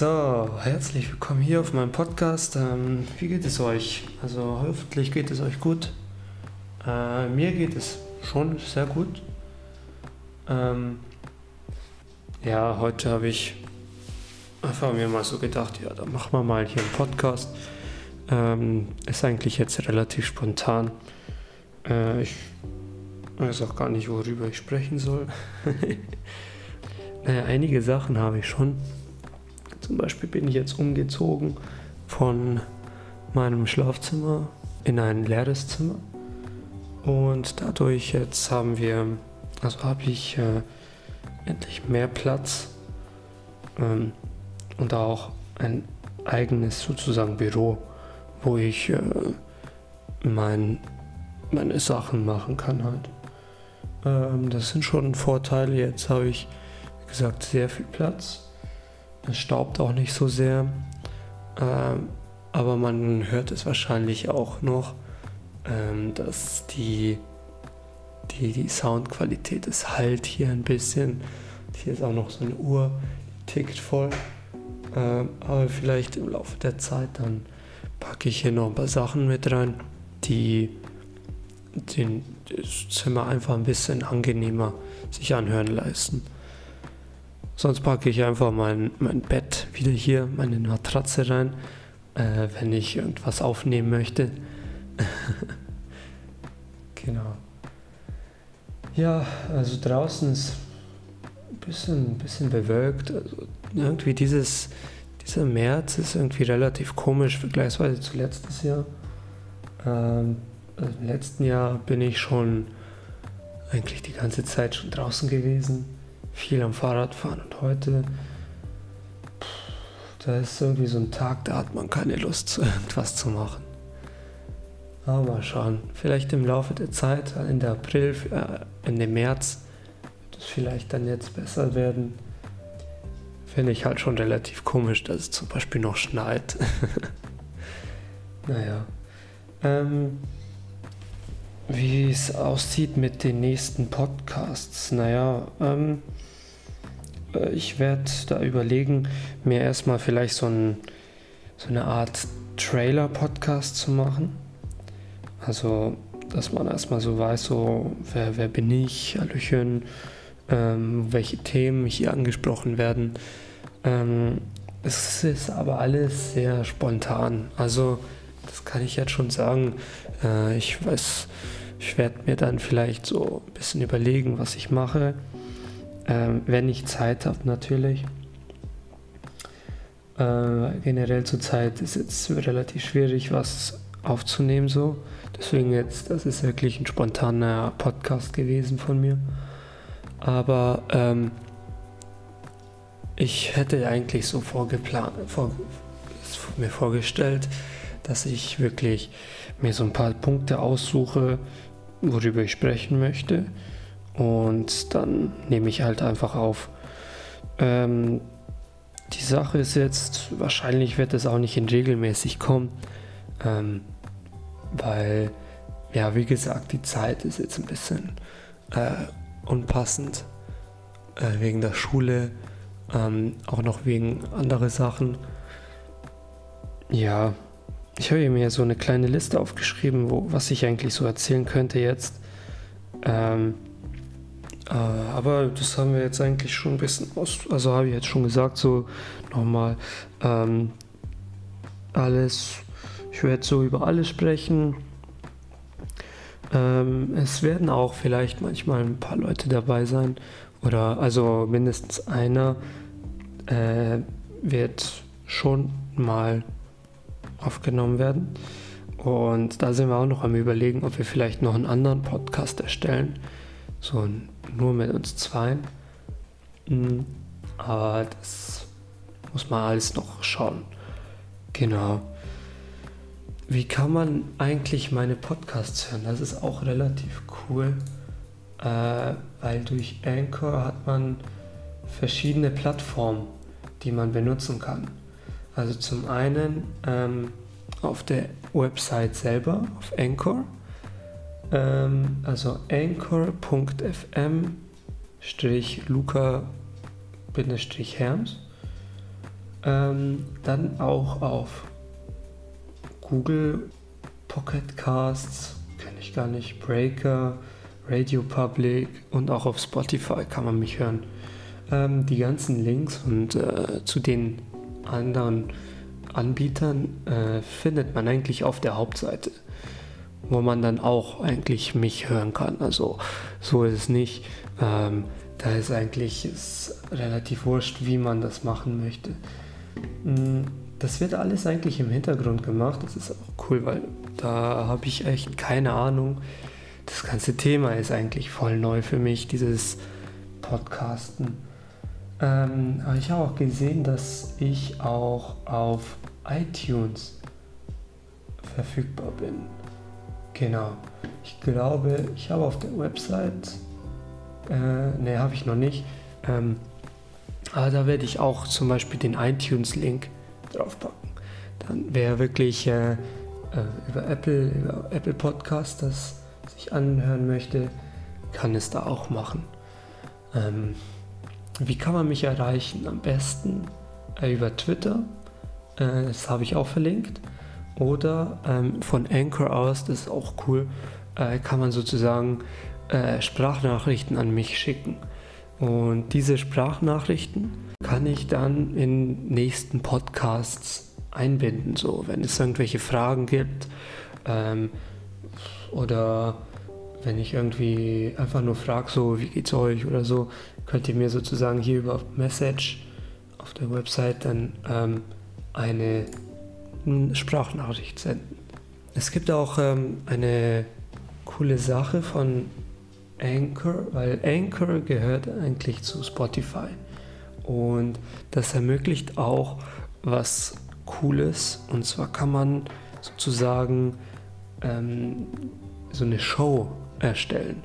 So, herzlich willkommen hier auf meinem Podcast. Ähm, wie geht es euch? Also hoffentlich geht es euch gut. Äh, mir geht es schon sehr gut. Ähm, ja, heute habe ich einfach mir mal so gedacht, ja, dann machen wir mal hier einen Podcast. Ähm, ist eigentlich jetzt relativ spontan. Äh, ich weiß auch gar nicht, worüber ich sprechen soll. naja, einige Sachen habe ich schon. Zum Beispiel bin ich jetzt umgezogen von meinem Schlafzimmer in ein leeres Zimmer. Und dadurch jetzt haben wir, also habe ich äh, endlich mehr Platz ähm, und auch ein eigenes sozusagen Büro, wo ich äh, mein, meine Sachen machen kann halt. Ähm, das sind schon Vorteile. Jetzt habe ich, wie gesagt, sehr viel Platz es staubt auch nicht so sehr. Ähm, aber man hört es wahrscheinlich auch noch, ähm, dass die, die, die Soundqualität ist halt hier ein bisschen. Hier ist auch noch so eine Uhr, die tickt voll. Ähm, aber vielleicht im Laufe der Zeit dann packe ich hier noch ein paar Sachen mit rein, die den, das Zimmer einfach ein bisschen angenehmer sich anhören leisten. Sonst packe ich einfach mein, mein Bett wieder hier, meine Matratze rein, äh, wenn ich irgendwas aufnehmen möchte. genau. Ja, also draußen ist ein bisschen, bisschen bewölkt. Also irgendwie dieses, dieser März ist irgendwie relativ komisch vergleichsweise zu letztes Jahr. Ähm, also Im letzten Jahr bin ich schon eigentlich die ganze Zeit schon draußen gewesen viel am Fahrrad fahren und heute, da ist irgendwie so ein Tag, da hat man keine Lust, irgendwas zu machen. Aber mal schauen, vielleicht im Laufe der Zeit, Ende April, äh, Ende März, wird es vielleicht dann jetzt besser werden. Finde ich halt schon relativ komisch, dass es zum Beispiel noch schneit. naja. Ähm, wie es aussieht mit den nächsten Podcasts. Naja, ähm, äh, ich werde da überlegen, mir erstmal vielleicht so, ein, so eine Art Trailer-Podcast zu machen. Also, dass man erstmal so weiß, so, wer, wer bin ich, Hallöchen, ähm, welche Themen hier angesprochen werden. Ähm, es ist aber alles sehr spontan. Also, das kann ich jetzt schon sagen. Äh, ich weiß, ich werde mir dann vielleicht so ein bisschen überlegen, was ich mache. Ähm, wenn ich Zeit habe, natürlich. Äh, generell zur Zeit ist es relativ schwierig, was aufzunehmen so. Deswegen jetzt, das ist wirklich ein spontaner Podcast gewesen von mir. Aber ähm, ich hätte eigentlich so vorgeplant, vor, mir vorgestellt, dass ich wirklich mir so ein paar Punkte aussuche, worüber ich sprechen möchte. Und dann nehme ich halt einfach auf. Ähm, die Sache ist jetzt, wahrscheinlich wird es auch nicht in regelmäßig kommen, ähm, weil, ja, wie gesagt, die Zeit ist jetzt ein bisschen äh, unpassend äh, wegen der Schule, ähm, auch noch wegen anderer Sachen. Ja, ich habe mir so eine kleine Liste aufgeschrieben, wo, was ich eigentlich so erzählen könnte jetzt. Ähm, äh, aber das haben wir jetzt eigentlich schon ein bisschen aus, also habe ich jetzt schon gesagt, so nochmal ähm, alles, ich werde so über alles sprechen. Ähm, es werden auch vielleicht manchmal ein paar Leute dabei sein oder also mindestens einer äh, wird schon mal aufgenommen werden. Und da sind wir auch noch am Überlegen, ob wir vielleicht noch einen anderen Podcast erstellen. So nur mit uns zweien. Mhm. Aber das muss man alles noch schauen. Genau. Wie kann man eigentlich meine Podcasts hören? Das ist auch relativ cool, äh, weil durch Anchor hat man verschiedene Plattformen, die man benutzen kann. Also zum einen ähm, auf der Website selber, auf Anchor, ähm, also anchor.fm Luca-Herms Ähm, dann auch auf Google Pocket Casts, kenne ich gar nicht, Breaker, Radio Public und auch auf Spotify kann man mich hören. Ähm, die ganzen Links und äh, zu den anderen Anbietern äh, findet man eigentlich auf der Hauptseite, wo man dann auch eigentlich mich hören kann. Also so ist es nicht. Ähm, da ist eigentlich ist relativ wurscht, wie man das machen möchte. Mm, das wird alles eigentlich im Hintergrund gemacht. Das ist auch cool, weil da habe ich echt keine Ahnung. Das ganze Thema ist eigentlich voll neu für mich, dieses Podcasten. Ähm, aber ich habe auch gesehen, dass ich auch auf iTunes verfügbar bin. Genau. Ich glaube, ich habe auf der Website, äh, ne, habe ich noch nicht. Ähm, aber da werde ich auch zum Beispiel den iTunes-Link draufpacken. Dann wer wirklich äh, äh, über Apple, über Apple Podcast das sich anhören möchte, kann es da auch machen. Ähm, wie kann man mich erreichen? Am besten äh, über Twitter, äh, das habe ich auch verlinkt. Oder ähm, von Anchor aus, das ist auch cool, äh, kann man sozusagen Sprachnachrichten an mich schicken. Und diese Sprachnachrichten kann ich dann in nächsten Podcasts einbinden, so wenn es irgendwelche Fragen gibt ähm, oder wenn ich irgendwie einfach nur frage, so wie geht's euch oder so, könnt ihr mir sozusagen hier über Message auf der Website dann ähm, eine Sprachnachricht senden. Es gibt auch ähm, eine coole Sache von Anchor, weil Anchor gehört eigentlich zu Spotify und das ermöglicht auch was Cooles und zwar kann man sozusagen ähm, so eine Show erstellen.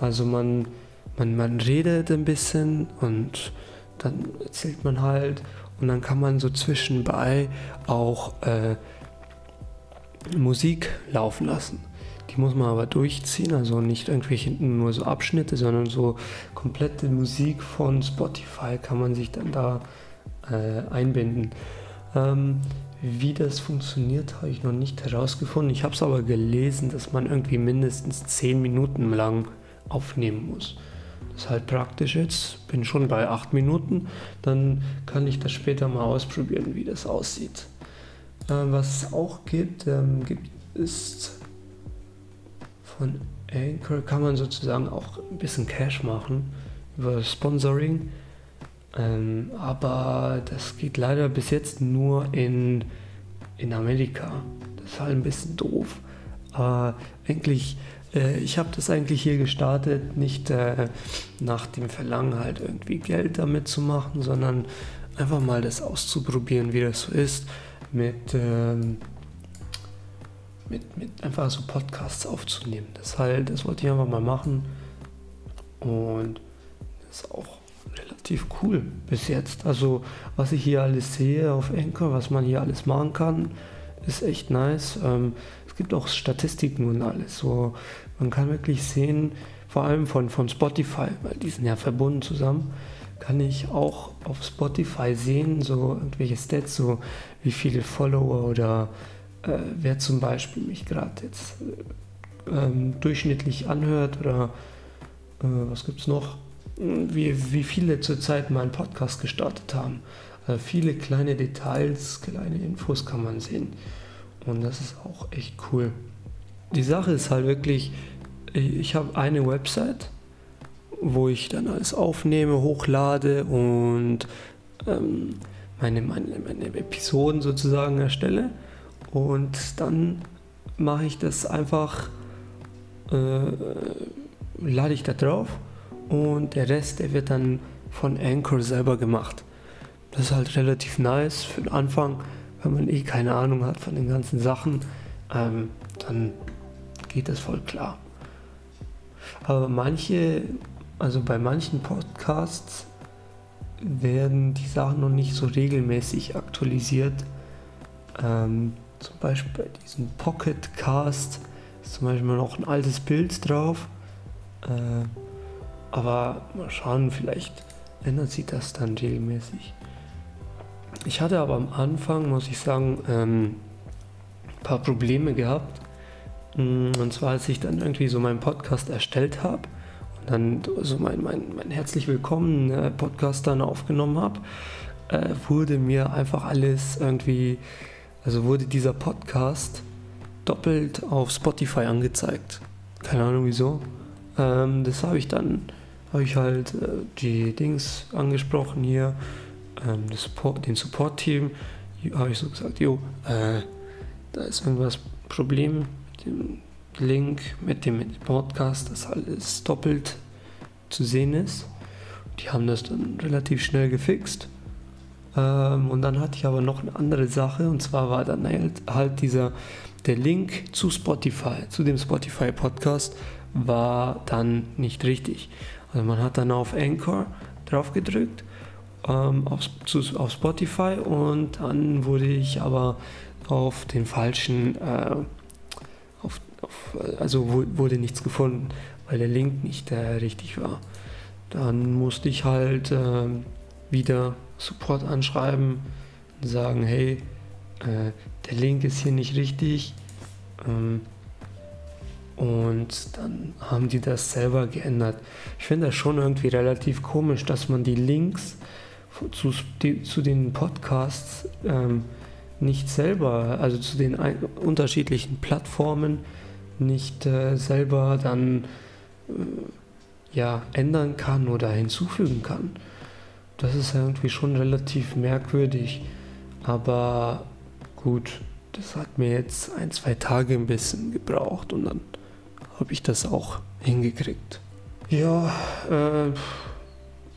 Also man, man, man redet ein bisschen und dann erzählt man halt und dann kann man so zwischenbei auch äh, Musik laufen lassen. Die muss man aber durchziehen, also nicht irgendwelche nur so Abschnitte, sondern so komplette Musik von Spotify kann man sich dann da äh, einbinden. Ähm, wie das funktioniert, habe ich noch nicht herausgefunden. Ich habe es aber gelesen, dass man irgendwie mindestens 10 Minuten lang aufnehmen muss. Das ist halt praktisch jetzt. Bin schon bei 8 Minuten. Dann kann ich das später mal ausprobieren, wie das aussieht. Ähm, was es auch gibt, ähm, gibt ist von Anchor kann man sozusagen auch ein bisschen Cash machen über Sponsoring. Ähm, aber das geht leider bis jetzt nur in, in Amerika. Das ist halt ein bisschen doof. Aber eigentlich, äh, ich habe das eigentlich hier gestartet, nicht äh, nach dem Verlangen halt irgendwie Geld damit zu machen, sondern einfach mal das auszuprobieren, wie das so ist, mit, ähm, mit, mit einfach so Podcasts aufzunehmen. Das halt, das wollte ich einfach mal machen. Und das ist auch relativ cool bis jetzt. Also was ich hier alles sehe auf Anchor, was man hier alles machen kann, ist echt nice. Ähm, es gibt auch Statistiken und alles. So, man kann wirklich sehen, vor allem von, von Spotify, weil die sind ja verbunden zusammen, kann ich auch auf Spotify sehen, so irgendwelche Stats, so wie viele Follower oder äh, wer zum Beispiel mich gerade jetzt äh, durchschnittlich anhört oder äh, was gibt es noch? Wie, wie viele zurzeit meinen Podcast gestartet haben. Also viele kleine Details, kleine Infos kann man sehen. Und das ist auch echt cool. Die Sache ist halt wirklich, ich habe eine Website, wo ich dann alles aufnehme, hochlade und ähm, meine, meine, meine Episoden sozusagen erstelle. Und dann mache ich das einfach, äh, lade ich da drauf und der Rest, der wird dann von Anchor selber gemacht. Das ist halt relativ nice für den Anfang, wenn man eh keine Ahnung hat von den ganzen Sachen, ähm, dann geht das voll klar. Aber manche, also bei manchen Podcasts werden die Sachen noch nicht so regelmäßig aktualisiert. Ähm, zum Beispiel bei diesem Pocket Cast ist zum Beispiel noch ein altes Bild drauf. Äh, aber mal schauen, vielleicht ändert sich das dann regelmäßig. ich hatte aber am Anfang, muss ich sagen, ähm, ein paar Probleme gehabt. Mm, und zwar, als ich dann irgendwie so meinen Podcast erstellt habe und dann so mein, mein, mein herzlich willkommen äh, Podcast dann aufgenommen habe, äh, wurde mir einfach alles irgendwie, also wurde dieser Podcast doppelt auf Spotify angezeigt. Keine Ahnung wieso. Ähm, das habe ich dann, habe ich halt äh, die Dings angesprochen hier, ähm, Support, den Support-Team, habe ich so gesagt, jo, äh, da ist irgendwas Problem mit dem Link, mit dem, mit dem Podcast, dass alles doppelt zu sehen ist. Die haben das dann relativ schnell gefixt. Ähm, und dann hatte ich aber noch eine andere Sache und zwar war dann halt, halt dieser der Link zu Spotify, zu dem Spotify Podcast war dann nicht richtig. Also man hat dann auf Anchor drauf gedrückt ähm, auf, zu, auf Spotify und dann wurde ich aber auf den falschen, äh, auf, auf, also wurde nichts gefunden, weil der Link nicht äh, richtig war. Dann musste ich halt äh, wieder Support anschreiben und sagen, hey, äh, der Link ist hier nicht richtig. Ähm, und dann haben die das selber geändert. Ich finde das schon irgendwie relativ komisch, dass man die Links zu, die, zu den Podcasts ähm, nicht selber, also zu den ein, unterschiedlichen Plattformen nicht äh, selber dann äh, ja, ändern kann oder hinzufügen kann. Das ist irgendwie schon relativ merkwürdig. Aber gut, das hat mir jetzt ein, zwei Tage ein bisschen gebraucht und dann habe ich das auch hingekriegt. Ja, äh,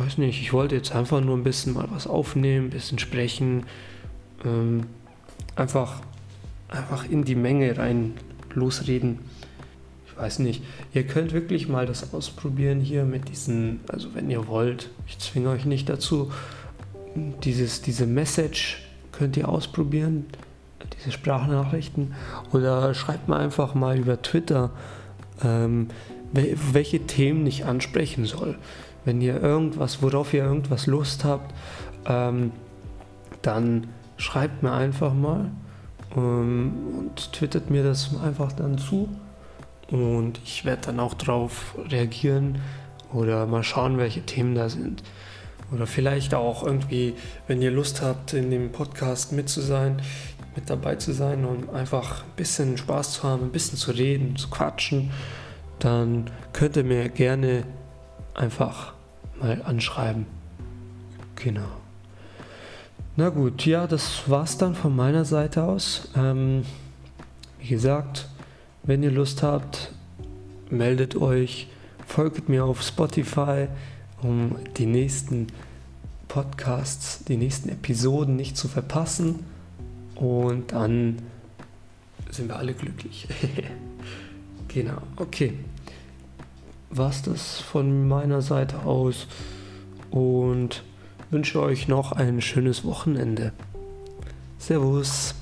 weiß nicht, ich wollte jetzt einfach nur ein bisschen mal was aufnehmen, ein bisschen sprechen, ähm, einfach, einfach in die Menge rein losreden. Ich weiß nicht, ihr könnt wirklich mal das ausprobieren hier mit diesen, also wenn ihr wollt, ich zwinge euch nicht dazu, dieses, diese Message könnt ihr ausprobieren, diese Sprachnachrichten. Oder schreibt mir einfach mal über Twitter, ähm, welche Themen ich ansprechen soll. Wenn ihr irgendwas, worauf ihr irgendwas Lust habt, ähm, dann schreibt mir einfach mal ähm, und twittert mir das einfach dann zu. Und ich werde dann auch darauf reagieren oder mal schauen, welche Themen da sind. Oder vielleicht auch irgendwie, wenn ihr Lust habt, in dem Podcast mit zu sein, mit dabei zu sein und einfach ein bisschen Spaß zu haben, ein bisschen zu reden, zu quatschen, dann könnt ihr mir gerne einfach mal anschreiben. Genau. Na gut, ja, das war's dann von meiner Seite aus. Ähm, wie gesagt, wenn ihr Lust habt, meldet euch, folgt mir auf Spotify, um die nächsten Podcasts, die nächsten Episoden nicht zu verpassen. Und dann sind wir alle glücklich. genau, okay war es das von meiner Seite aus und wünsche euch noch ein schönes Wochenende. Servus.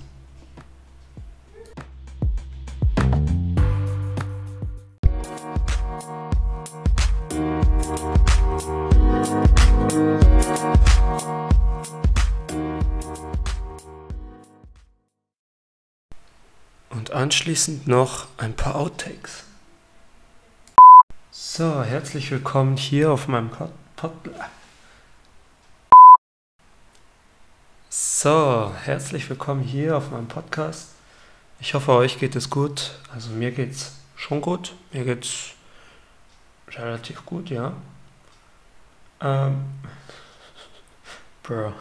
Anschließend noch ein paar Outtakes. So, herzlich willkommen hier auf meinem Pod. Pod so, herzlich willkommen hier auf meinem Podcast. Ich hoffe, euch geht es gut. Also mir geht's schon gut. Mir geht's relativ gut, ja. Ähm, bro.